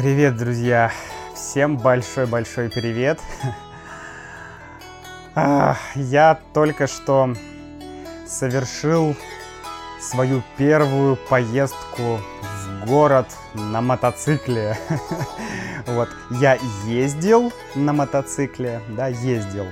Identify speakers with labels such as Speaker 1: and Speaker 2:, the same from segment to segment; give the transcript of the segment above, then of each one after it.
Speaker 1: Привет, друзья! Всем большой-большой привет! Я только что совершил свою первую поездку в город на мотоцикле. Вот, я ездил на мотоцикле, да, ездил,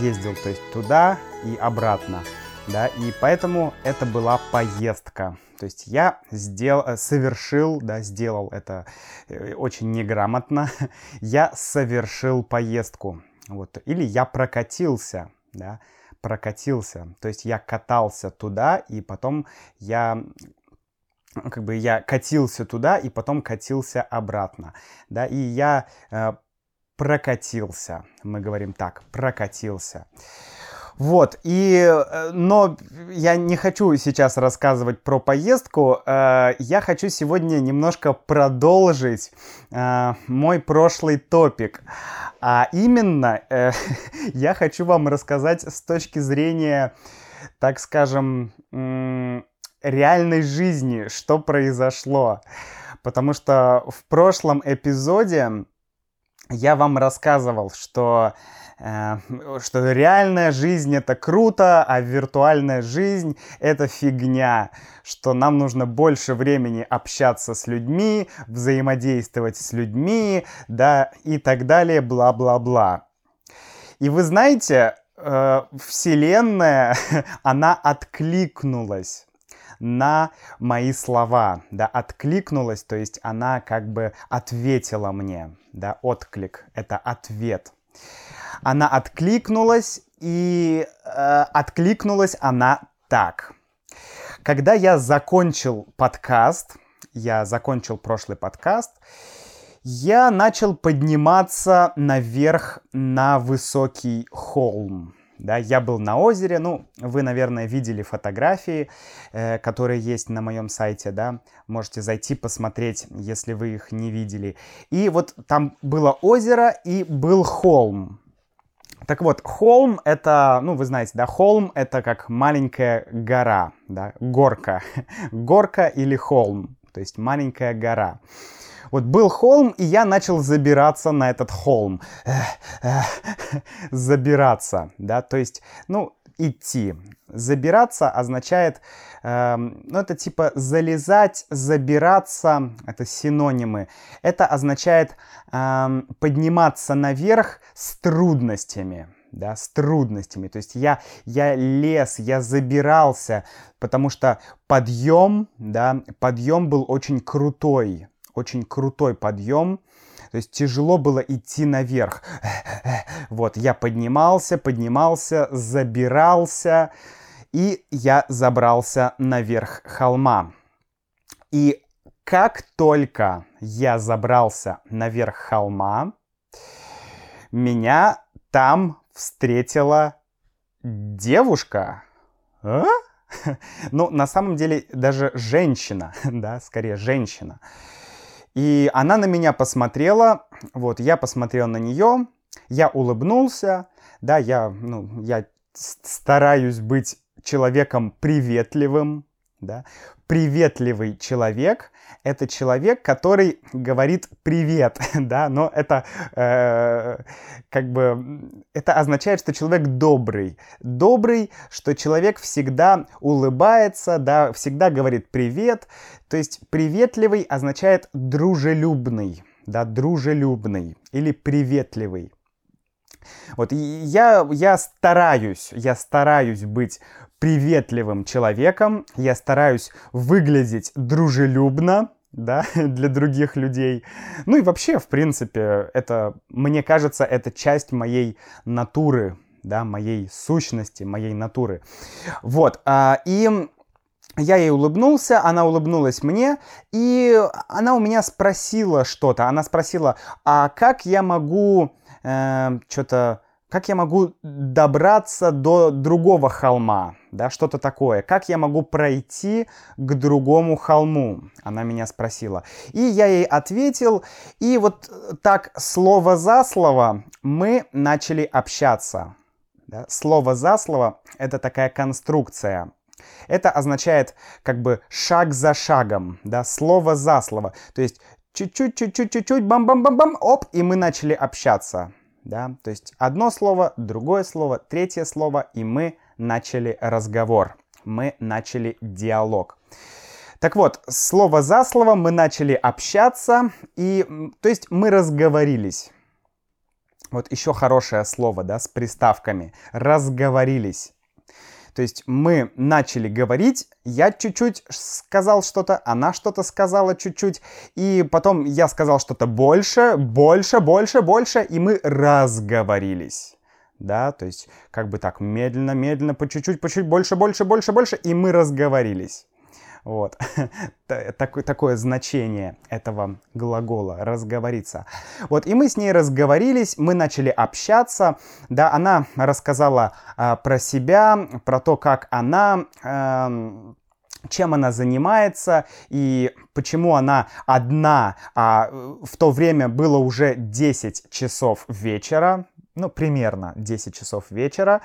Speaker 1: ездил, то есть туда и обратно, да, и поэтому это была поездка. То есть я сделал, э, совершил, да, сделал это э, очень неграмотно. Я совершил поездку, вот, или я прокатился, да, прокатился. То есть я катался туда, и потом я как бы я катился туда и потом катился обратно, да, и я э, прокатился, мы говорим так, прокатился. Вот, и, э, но я не хочу сейчас рассказывать про поездку, э, я хочу сегодня немножко продолжить э, мой прошлый топик. А именно, я хочу вам рассказать с точки зрения, так скажем, реальной жизни, что произошло. Потому что в прошлом эпизоде я вам рассказывал, что что реальная жизнь это круто, а виртуальная жизнь это фигня, что нам нужно больше времени общаться с людьми, взаимодействовать с людьми, да, и так далее, бла-бла-бла. И вы знаете, э, Вселенная, она откликнулась на мои слова, да, откликнулась, то есть она как бы ответила мне, да, отклик — это ответ она откликнулась, и э, откликнулась она так. Когда я закончил подкаст, я закончил прошлый подкаст, я начал подниматься наверх на высокий холм. Да, я был на озере, ну, вы, наверное, видели фотографии, э, которые есть на моем сайте, да, можете зайти посмотреть, если вы их не видели. И вот там было озеро и был холм, так вот, холм это, ну, вы знаете, да, холм это как маленькая гора, да, горка. Горка или холм, то есть маленькая гора. Вот был холм, и я начал забираться на этот холм. Забираться, да, то есть, ну, идти. Забираться означает, э, ну это типа залезать, забираться, это синонимы. Это означает э, подниматься наверх с трудностями, да, с трудностями. То есть я, я лез, я забирался, потому что подъем, да, подъем был очень крутой, очень крутой подъем. То есть тяжело было идти наверх. Вот, я поднимался, поднимался, забирался, и я забрался наверх холма. И как только я забрался наверх холма, меня там встретила девушка. А? Ну, на самом деле, даже женщина, да, скорее женщина. И она на меня посмотрела, вот, я посмотрел на нее, я улыбнулся, да, я, ну, я стараюсь быть человеком приветливым, да. Приветливый человек — это человек, который говорит «привет», да, но это э, как бы, это означает, что человек добрый. Добрый, что человек всегда улыбается, да, всегда говорит «привет», то есть приветливый означает дружелюбный, да, дружелюбный или приветливый. Вот я, я стараюсь, я стараюсь быть приветливым человеком, я стараюсь выглядеть дружелюбно, да, для других людей. Ну и вообще, в принципе, это, мне кажется, это часть моей натуры, да, моей сущности, моей натуры. Вот, а, и я ей улыбнулся, она улыбнулась мне, и она у меня спросила что-то. Она спросила, а как я могу э, что-то как я могу добраться до другого холма, да, что-то такое. Как я могу пройти к другому холму? Она меня спросила. И я ей ответил, и вот так слово за слово мы начали общаться. Да? Слово за слово — это такая конструкция. Это означает как бы шаг за шагом, да, слово за слово. То есть чуть-чуть, чуть-чуть, чуть-чуть, бам-бам-бам-бам, оп, и мы начали общаться. Да? То есть одно слово, другое слово, третье слово, и мы начали разговор. Мы начали диалог. Так вот, слово за слово мы начали общаться, и, то есть мы разговорились. Вот еще хорошее слово, да, с приставками. Разговорились. То есть мы начали говорить, я чуть-чуть сказал что-то, она что-то сказала чуть-чуть, и потом я сказал что-то больше, больше, больше, больше, и мы разговорились. Да, то есть как бы так медленно, медленно, по чуть-чуть, по чуть больше, больше, больше, больше, и мы разговорились. Вот. такое, такое значение этого глагола «разговориться». Вот, и мы с ней разговорились, мы начали общаться, да, она рассказала а, про себя, про то, как она... А, чем она занимается и почему она одна, а в то время было уже 10 часов вечера, ну, примерно 10 часов вечера,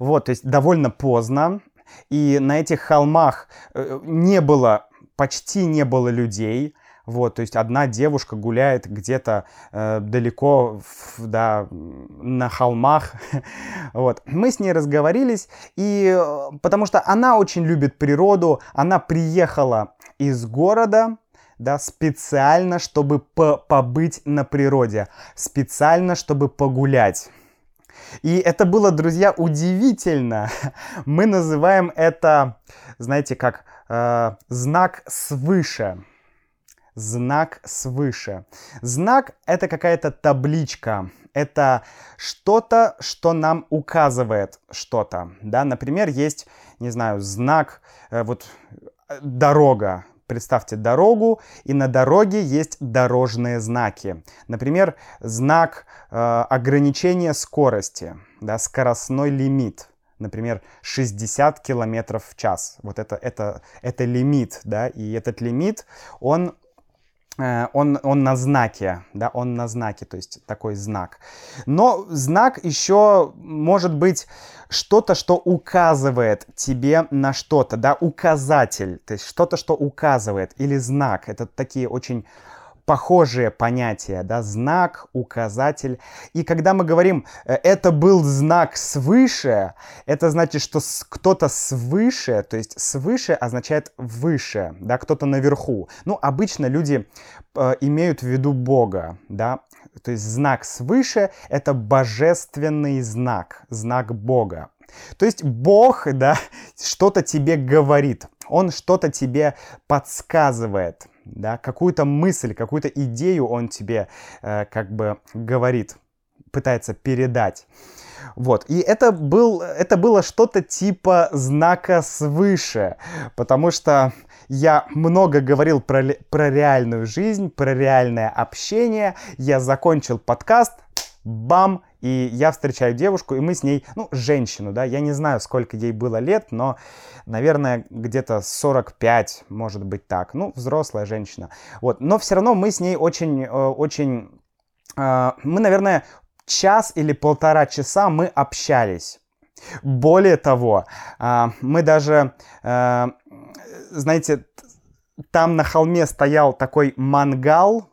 Speaker 1: вот, то есть довольно поздно, и на этих холмах э, не было, почти не было людей, вот, то есть одна девушка гуляет где-то э, далеко, в, да, на холмах. вот. Мы с ней разговорились, и э, потому что она очень любит природу, она приехала из города, да, специально, чтобы по побыть на природе, специально, чтобы погулять. И это было, друзья, удивительно. Мы называем это, знаете, как э, знак свыше. Знак свыше. Знак — это какая-то табличка. Это что-то, что нам указывает что-то. Да? Например, есть, не знаю, знак, э, вот э, дорога, Представьте дорогу, и на дороге есть дорожные знаки. Например, знак э, ограничения скорости, да, скоростной лимит. Например, 60 км в час. Вот это, это, это лимит, да, и этот лимит, он он, он на знаке, да, он на знаке, то есть такой знак. Но знак еще может быть что-то, что указывает тебе на что-то, да, указатель, то есть что-то, что указывает, или знак. Это такие очень похожие понятия, да, знак, указатель. И когда мы говорим, э, это был знак свыше, это значит, что кто-то свыше, то есть свыше означает выше, да, кто-то наверху. Ну, обычно люди э, имеют в виду Бога, да, то есть знак свыше — это божественный знак, знак Бога. То есть Бог, да, что-то тебе говорит, Он что-то тебе подсказывает, да, какую-то мысль, какую-то идею он тебе э, как бы говорит, пытается передать. Вот, и это, был, это было что-то типа знака свыше, потому что я много говорил про, про реальную жизнь, про реальное общение, я закончил подкаст, бам, и я встречаю девушку, и мы с ней, ну, женщину, да, я не знаю, сколько ей было лет, но, наверное, где-то 45, может быть так, ну, взрослая женщина, вот, но все равно мы с ней очень, э, очень, э, мы, наверное, час или полтора часа мы общались. Более того, э, мы даже, знаете, там на холме стоял такой мангал,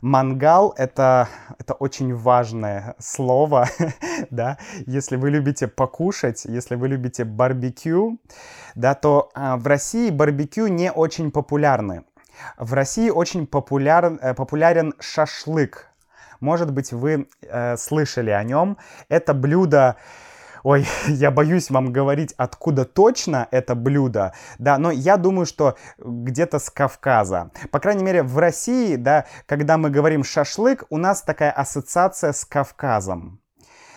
Speaker 1: Мангал это, это очень важное слово, да, если вы любите покушать, если вы любите барбекю, да, то а, в России барбекю не очень популярны. В России очень популяр, э, популярен шашлык. Может быть, вы э, слышали о нем. Это блюдо Ой, я боюсь вам говорить, откуда точно это блюдо, да, но я думаю, что где-то с Кавказа. По крайней мере, в России, да, когда мы говорим шашлык, у нас такая ассоциация с Кавказом.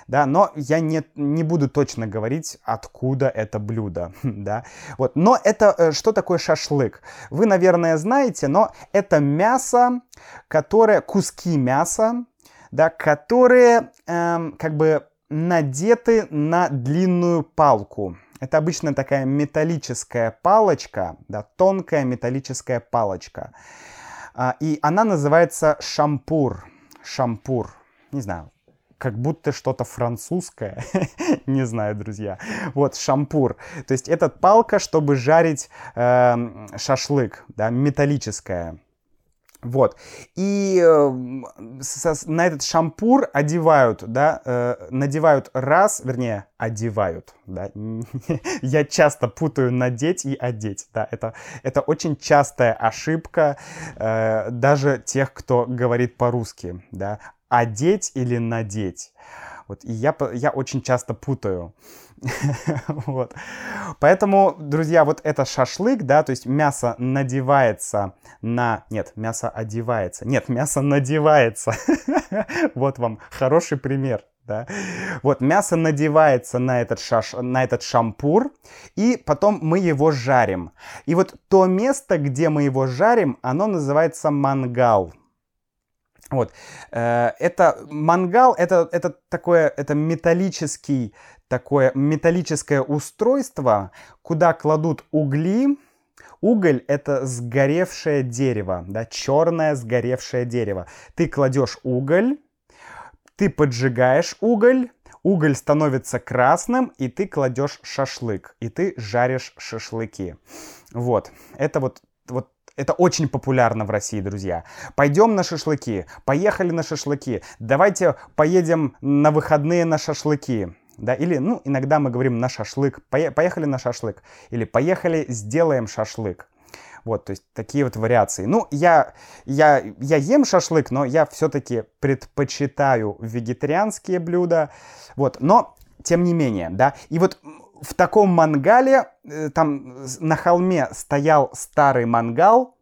Speaker 1: Да, но я не, не буду точно говорить, откуда это блюдо, да, вот, но это, э, что такое шашлык? Вы, наверное, знаете, но это мясо, которое, куски мяса, да, которые, эм, как бы, надеты на длинную палку. Это обычно такая металлическая палочка, да, тонкая металлическая палочка. А, и она называется шампур. Шампур. Не знаю, как будто что-то французское. Не знаю, друзья. Вот, шампур. То есть это палка, чтобы жарить э, шашлык, да, металлическая. Вот. И э, со, на этот шампур одевают, да, э, надевают раз, вернее, одевают, да. Я часто путаю надеть и одеть, да. Это, это очень частая ошибка э, даже тех, кто говорит по-русски, да. Одеть или надеть. Вот, и я, я очень часто путаю. вот. Поэтому, друзья, вот это шашлык, да, то есть мясо надевается на... Нет, мясо одевается. Нет, мясо надевается. вот вам хороший пример. Да? Вот мясо надевается на этот, шаш... на этот шампур, и потом мы его жарим. И вот то место, где мы его жарим, оно называется мангал. Вот. Э, это мангал, это, это такое, это металлический такое металлическое устройство, куда кладут угли. Уголь — это сгоревшее дерево, да, черное сгоревшее дерево. Ты кладешь уголь, ты поджигаешь уголь, уголь становится красным, и ты кладешь шашлык, и ты жаришь шашлыки. Вот, это вот, вот это очень популярно в России, друзья. Пойдем на шашлыки, поехали на шашлыки, давайте поедем на выходные на шашлыки да, или, ну, иногда мы говорим на шашлык, поехали на шашлык, или поехали сделаем шашлык. Вот, то есть такие вот вариации. Ну, я, я, я ем шашлык, но я все-таки предпочитаю вегетарианские блюда. Вот, но тем не менее, да. И вот в таком мангале, э, там на холме стоял старый мангал,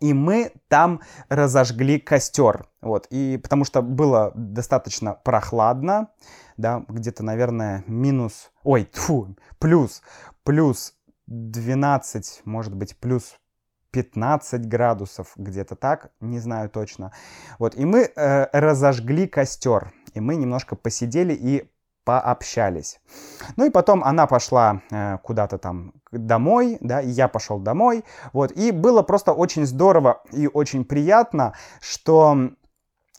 Speaker 1: и мы там разожгли костер. Вот, и потому что было достаточно прохладно, да, где-то, наверное, минус, ой, тьфу, плюс, плюс 12, может быть, плюс 15 градусов, где-то так, не знаю точно. Вот, и мы э, разожгли костер, и мы немножко посидели и пообщались. Ну и потом она пошла э, куда-то там домой, да, и я пошел домой, вот, и было просто очень здорово и очень приятно, что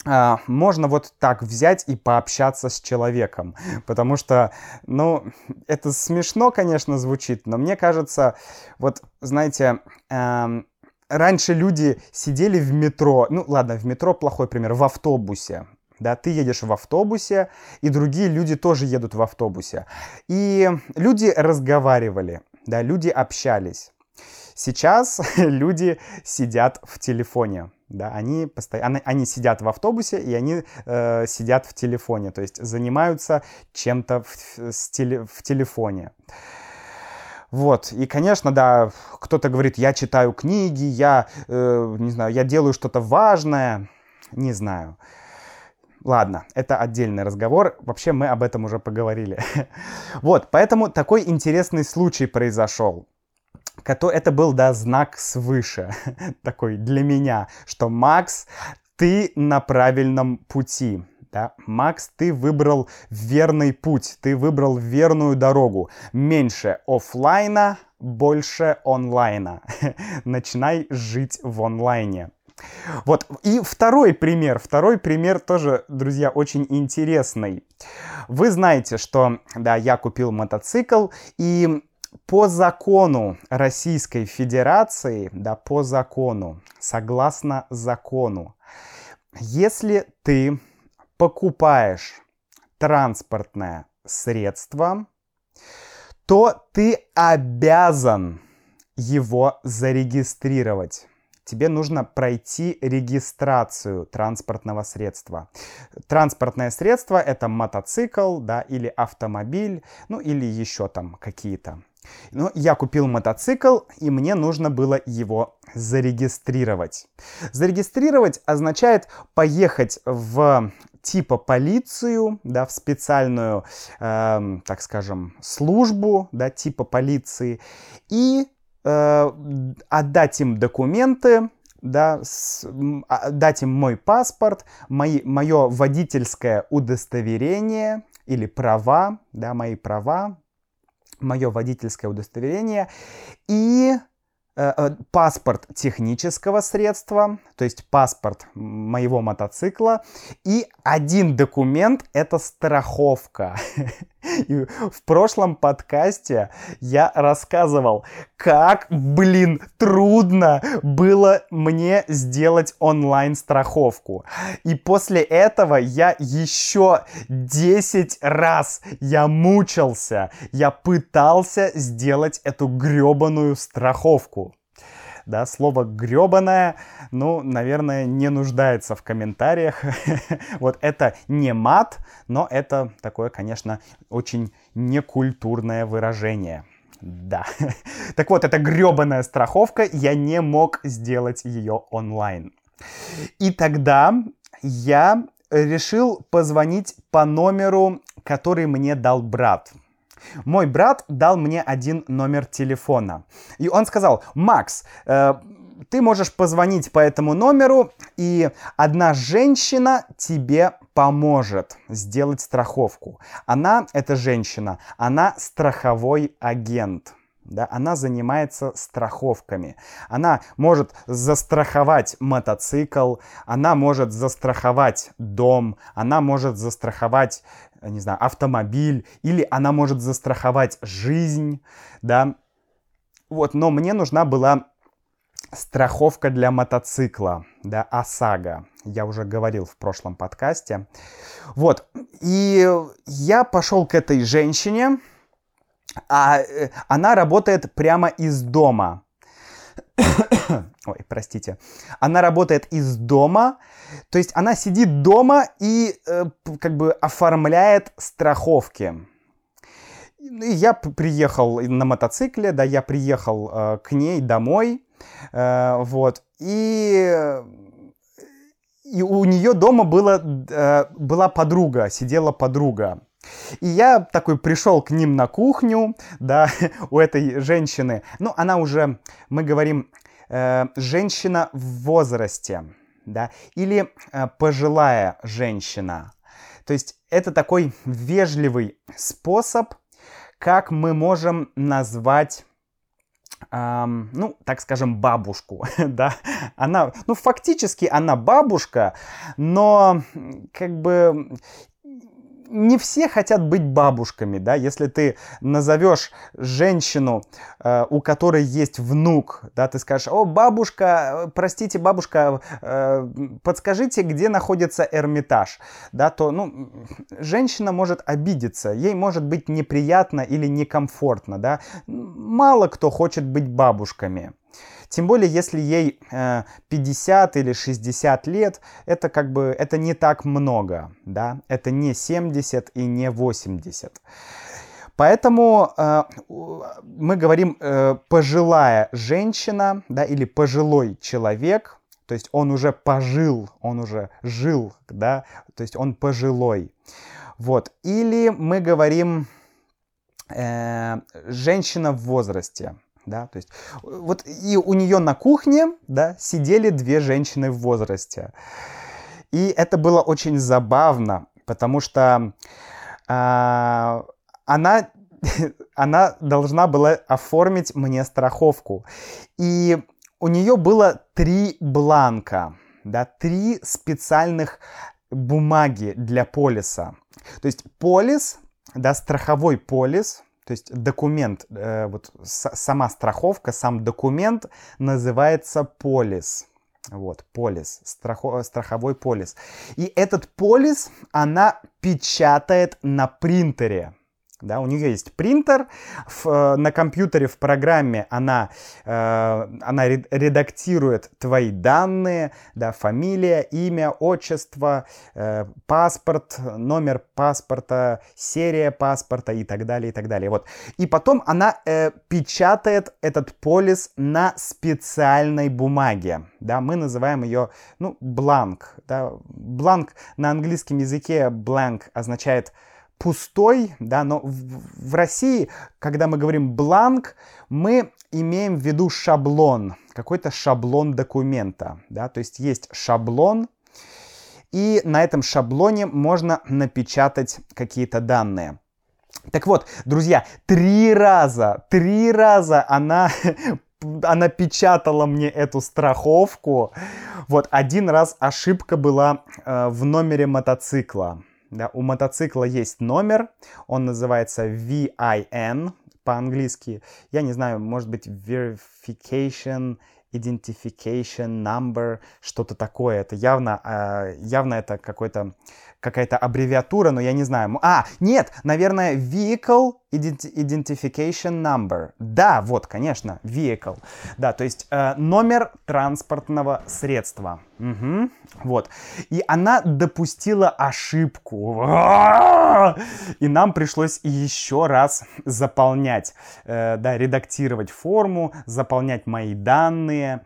Speaker 1: Uh, можно вот так взять и пообщаться с человеком, потому что, ну, это смешно, конечно, звучит, но мне кажется, вот, знаете, uh, раньше люди сидели в метро, ну, ладно, в метро плохой пример, в автобусе, да, ты едешь в автобусе, и другие люди тоже едут в автобусе, и люди разговаривали, да, люди общались. Сейчас люди сидят в телефоне, да, они постоянно, они сидят в автобусе и они э, сидят в телефоне, то есть занимаются чем-то в, в, в телефоне. Вот, и, конечно, да, кто-то говорит, я читаю книги, я, э, не знаю, я делаю что-то важное, не знаю. Ладно, это отдельный разговор. Вообще мы об этом уже поговорили. вот, поэтому такой интересный случай произошел это был, да, знак свыше, такой для меня, что Макс, ты на правильном пути. Да? Макс, ты выбрал верный путь, ты выбрал верную дорогу. Меньше офлайна, больше онлайна. Начинай жить в онлайне. Вот, и второй пример, второй пример тоже, друзья, очень интересный. Вы знаете, что, да, я купил мотоцикл, и по закону Российской Федерации, да, по закону, согласно закону, если ты покупаешь транспортное средство, то ты обязан его зарегистрировать. Тебе нужно пройти регистрацию транспортного средства. Транспортное средство это мотоцикл, да, или автомобиль, ну или еще там какие-то. Ну, я купил мотоцикл, и мне нужно было его зарегистрировать. Зарегистрировать означает поехать в типа полицию, да, в специальную, э, так скажем, службу, да, типа полиции, и э, отдать им документы, да, с, а, дать им мой паспорт, мои, мое водительское удостоверение или права, да, мои права, мое водительское удостоверение и э, э, паспорт технического средства, то есть паспорт моего мотоцикла, и один документ — это страховка. И в прошлом подкасте я рассказывал, как, блин, трудно было мне сделать онлайн-страховку. И после этого я еще 10 раз я мучился, я пытался сделать эту гребаную страховку да, слово гребаное, ну, наверное, не нуждается в комментариях. вот это не мат, но это такое, конечно, очень некультурное выражение. Да. так вот, это гребаная страховка, я не мог сделать ее онлайн. И тогда я решил позвонить по номеру, который мне дал брат. Мой брат дал мне один номер телефона. И он сказал, Макс, э, ты можешь позвонить по этому номеру, и одна женщина тебе поможет сделать страховку. Она, эта женщина, она страховой агент. Да, она занимается страховками. Она может застраховать мотоцикл, она может застраховать дом, она может застраховать не знаю, автомобиль, или она может застраховать жизнь, да. Вот, но мне нужна была страховка для мотоцикла, да, ОСАГО. Я уже говорил в прошлом подкасте. Вот, и я пошел к этой женщине, а э, она работает прямо из дома. Ой, простите. Она работает из дома, то есть она сидит дома и э, как бы оформляет страховки. Я приехал на мотоцикле, да, я приехал э, к ней домой, э, вот, и и у нее дома было, э, была подруга, сидела подруга. И я такой пришел к ним на кухню, да, у этой женщины. Ну, она уже, мы говорим, э, женщина в возрасте, да, или э, пожилая женщина. То есть это такой вежливый способ, как мы можем назвать эм, ну, так скажем, бабушку, да, она, ну, фактически она бабушка, но как бы не все хотят быть бабушками, да, если ты назовешь женщину, э, у которой есть внук, да, ты скажешь, о, бабушка, э, простите, бабушка, э, подскажите, где находится Эрмитаж, да, то, ну, женщина может обидеться, ей может быть неприятно или некомфортно, да, мало кто хочет быть бабушками. Тем более, если ей э, 50 или 60 лет, это как бы, это не так много, да, это не 70 и не 80. Поэтому э, мы говорим э, пожилая женщина, да, или пожилой человек, то есть он уже пожил, он уже жил, да, то есть он пожилой. Вот. Или мы говорим э, женщина в возрасте да, то есть вот и у нее на кухне, да, сидели две женщины в возрасте. И это было очень забавно, потому что э, она, она должна была оформить мне страховку. И у нее было три бланка, да, три специальных бумаги для полиса. То есть полис, да, страховой полис, то есть документ, э, вот сама страховка, сам документ называется полис. Вот, полис, страхо, страховой полис. И этот полис она печатает на принтере. Да, у нее есть принтер, в, э, на компьютере в программе она, э, она редактирует твои данные, да, фамилия, имя, отчество, э, паспорт, номер паспорта, серия паспорта и так далее, и так далее. Вот. И потом она э, печатает этот полис на специальной бумаге. Да, мы называем ее, ну, бланк. Да. Бланк на английском языке blank означает пустой, да, но в, в России, когда мы говорим бланк, мы имеем в виду шаблон, какой-то шаблон документа, да, то есть есть шаблон, и на этом шаблоне можно напечатать какие-то данные. Так вот, друзья, три раза, три раза она она печатала мне эту страховку. Вот один раз ошибка была э, в номере мотоцикла Да, у мотоцикла есть номер, он называется VIN по-английски. Я не знаю, может быть, Verification Identification Number, что-то такое. Это явно, э, явно это какой-то какая-то аббревиатура, но я не знаю. А, нет, наверное, Vehicle Identification Number. Да, вот, конечно, Vehicle. Да, то есть э, номер транспортного средства. Угу. Вот. И она допустила ошибку. И нам пришлось еще раз заполнять, э, да, редактировать форму, заполнять мои данные.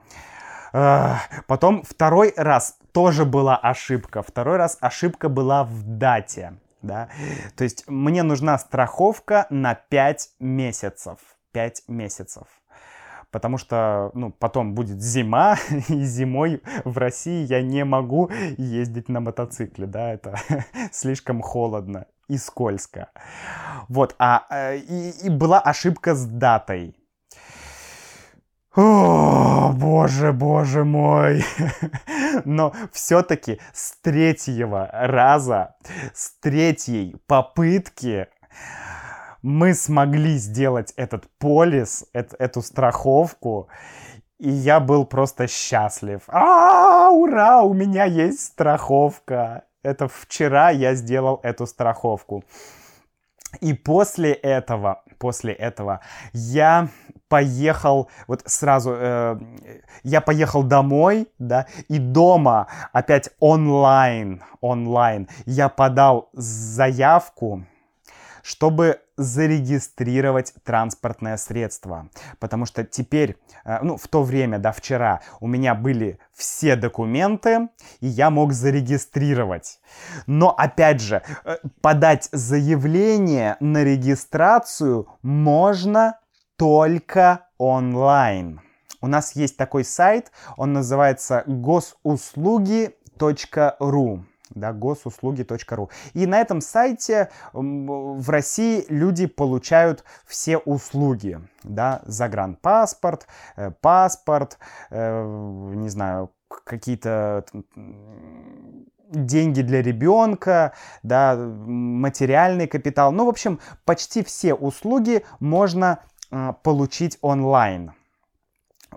Speaker 1: Потом второй раз тоже была ошибка. Второй раз ошибка была в дате. Да? То есть мне нужна страховка на 5 месяцев. 5 месяцев. Потому что, ну, потом будет зима, и зимой в России я не могу ездить на мотоцикле, да, это слишком холодно и скользко. Вот, а э, и, и была ошибка с датой. О, боже, боже мой. Но все-таки с третьего раза, с третьей попытки мы смогли сделать этот полис, эт, эту страховку, и я был просто счастлив. А, ура, у меня есть страховка. Это вчера я сделал эту страховку. И после этого, после этого. Я поехал, вот сразу, э, я поехал домой, да, и дома опять онлайн, онлайн, я подал заявку, чтобы зарегистрировать транспортное средство. Потому что теперь, э, ну, в то время, да, вчера, у меня были все документы, и я мог зарегистрировать. Но, опять же, э, подать заявление на регистрацию можно только онлайн. У нас есть такой сайт, он называется госуслуги.ру да, госуслуги.ру. И на этом сайте в России люди получают все услуги, да, загранпаспорт, э, паспорт, э, не знаю, какие-то деньги для ребенка, да, материальный капитал. Ну, в общем, почти все услуги можно а, получить онлайн.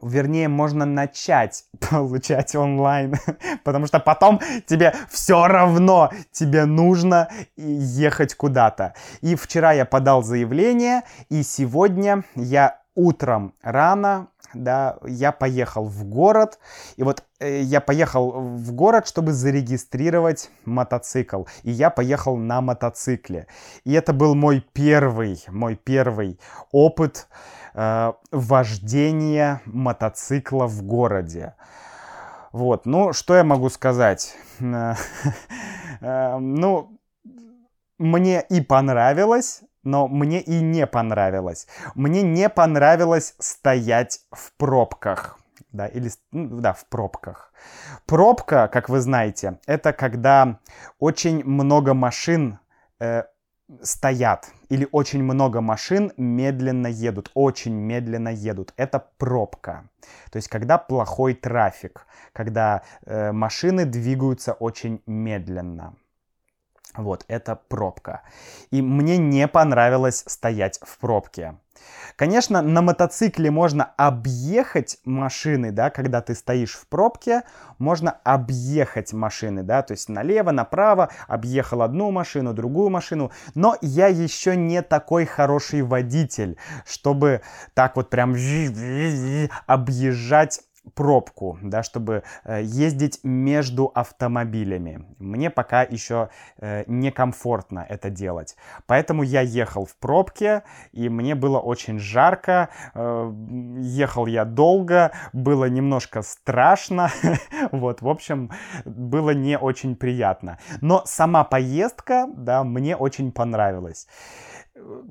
Speaker 1: Вернее, можно начать получать онлайн, потому что потом тебе все равно, тебе нужно ехать куда-то. И вчера я подал заявление, и сегодня я утром рано, да, я поехал в город, и вот э, я поехал в город, чтобы зарегистрировать мотоцикл, и я поехал на мотоцикле. И это был мой первый, мой первый опыт э, вождения мотоцикла в городе. Вот, ну, что я могу сказать? Э, ну, мне и понравилось, но мне и не понравилось. Мне не понравилось стоять в пробках. Да, или, ну, да, в пробках. Пробка, как вы знаете, это когда очень много машин э, стоят или очень много машин медленно едут, очень медленно едут. Это пробка. То есть когда плохой трафик, когда э, машины двигаются очень медленно. Вот, это пробка. И мне не понравилось стоять в пробке. Конечно, на мотоцикле можно объехать машины, да, когда ты стоишь в пробке, можно объехать машины, да, то есть налево, направо, объехал одну машину, другую машину, но я еще не такой хороший водитель, чтобы так вот прям объезжать пробку, да, чтобы э, ездить между автомобилями. Мне пока еще э, некомфортно это делать. Поэтому я ехал в пробке, и мне было очень жарко. Э, ехал я долго, было немножко страшно. вот, в общем, было не очень приятно. Но сама поездка, да, мне очень понравилась.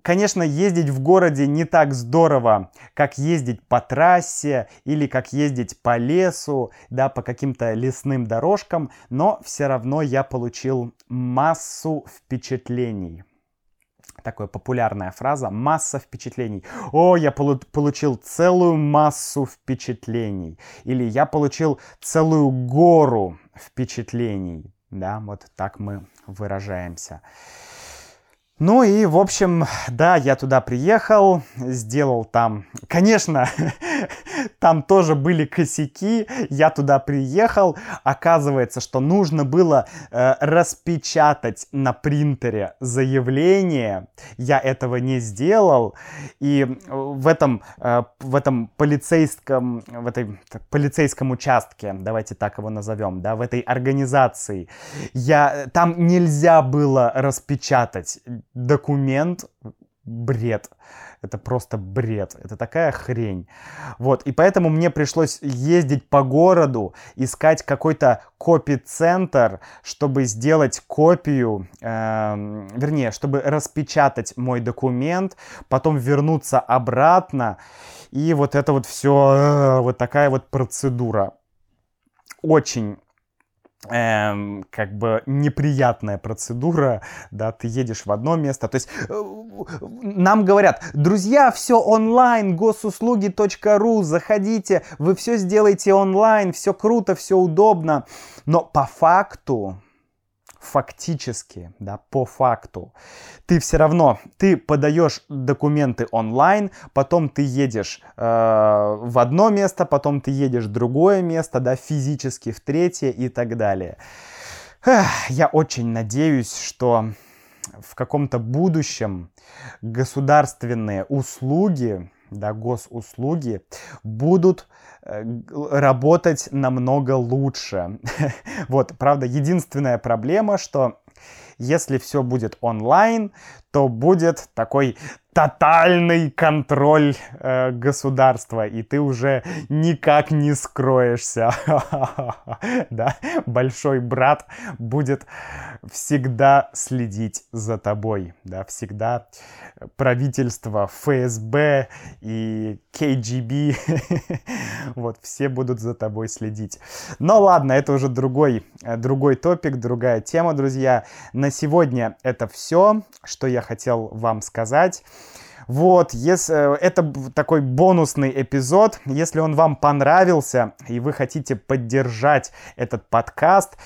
Speaker 1: Конечно, ездить в городе не так здорово, как ездить по трассе или как ездить по лесу, да, по каким-то лесным дорожкам, но все равно я получил массу впечатлений. Такая популярная фраза «масса впечатлений». О, я полу- получил целую массу впечатлений. Или я получил целую гору впечатлений. Да, вот так мы выражаемся. Ну и, в общем, да, я туда приехал, сделал там... Конечно, там тоже были косяки, я туда приехал, оказывается, что нужно было э, распечатать на принтере заявление, я этого не сделал, и в этом, э, в этом полицейском, в этой так, полицейском участке, давайте так его назовем, да, в этой организации, я, там нельзя было распечатать документ. Бред. Это просто бред. Это такая хрень. Вот. И поэтому мне пришлось ездить по городу, искать какой-то копи-центр, чтобы сделать копию, э, вернее, чтобы распечатать мой документ, потом вернуться обратно. И вот это вот все, э, вот такая вот процедура. Очень эм, как бы неприятная процедура, да, ты едешь в одно место, то есть э, нам говорят, друзья, все онлайн, госуслуги.ру, заходите, вы все сделаете онлайн, все круто, все удобно, но по факту фактически, да, по факту, ты все равно, ты подаешь документы онлайн, потом ты едешь э, в одно место, потом ты едешь в другое место, да, физически в третье и так далее. Эх, я очень надеюсь, что в каком-то будущем государственные услуги, да, госуслуги будут Э, работать намного лучше. вот, правда, единственная проблема, что если все будет онлайн, то будет такой тотальный контроль э, государства, и ты уже никак не скроешься. да, большой брат будет всегда следить за тобой, да, всегда правительство, ФСБ и КГБ, вот, все будут за тобой следить. Но ладно, это уже другой, э, другой топик, другая тема, друзья. На сегодня это все, что я хотел вам сказать. Вот, если, э, это такой бонусный эпизод. Если он вам понравился и вы хотите поддержать этот подкаст,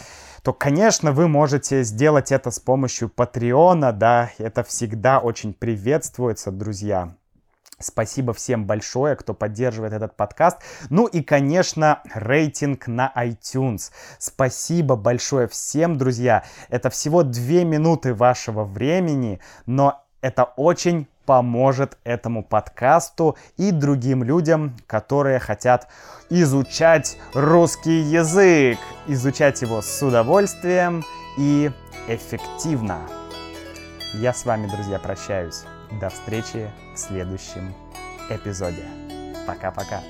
Speaker 1: то, конечно, вы можете сделать это с помощью Патреона, да, это всегда очень приветствуется, друзья. Спасибо всем большое, кто поддерживает этот подкаст. Ну и, конечно, рейтинг на iTunes. Спасибо большое всем, друзья. Это всего две минуты вашего времени, но это очень поможет этому подкасту и другим людям, которые хотят изучать русский язык, изучать его с удовольствием и эффективно. Я с вами, друзья, прощаюсь. До встречи в следующем эпизоде. Пока-пока.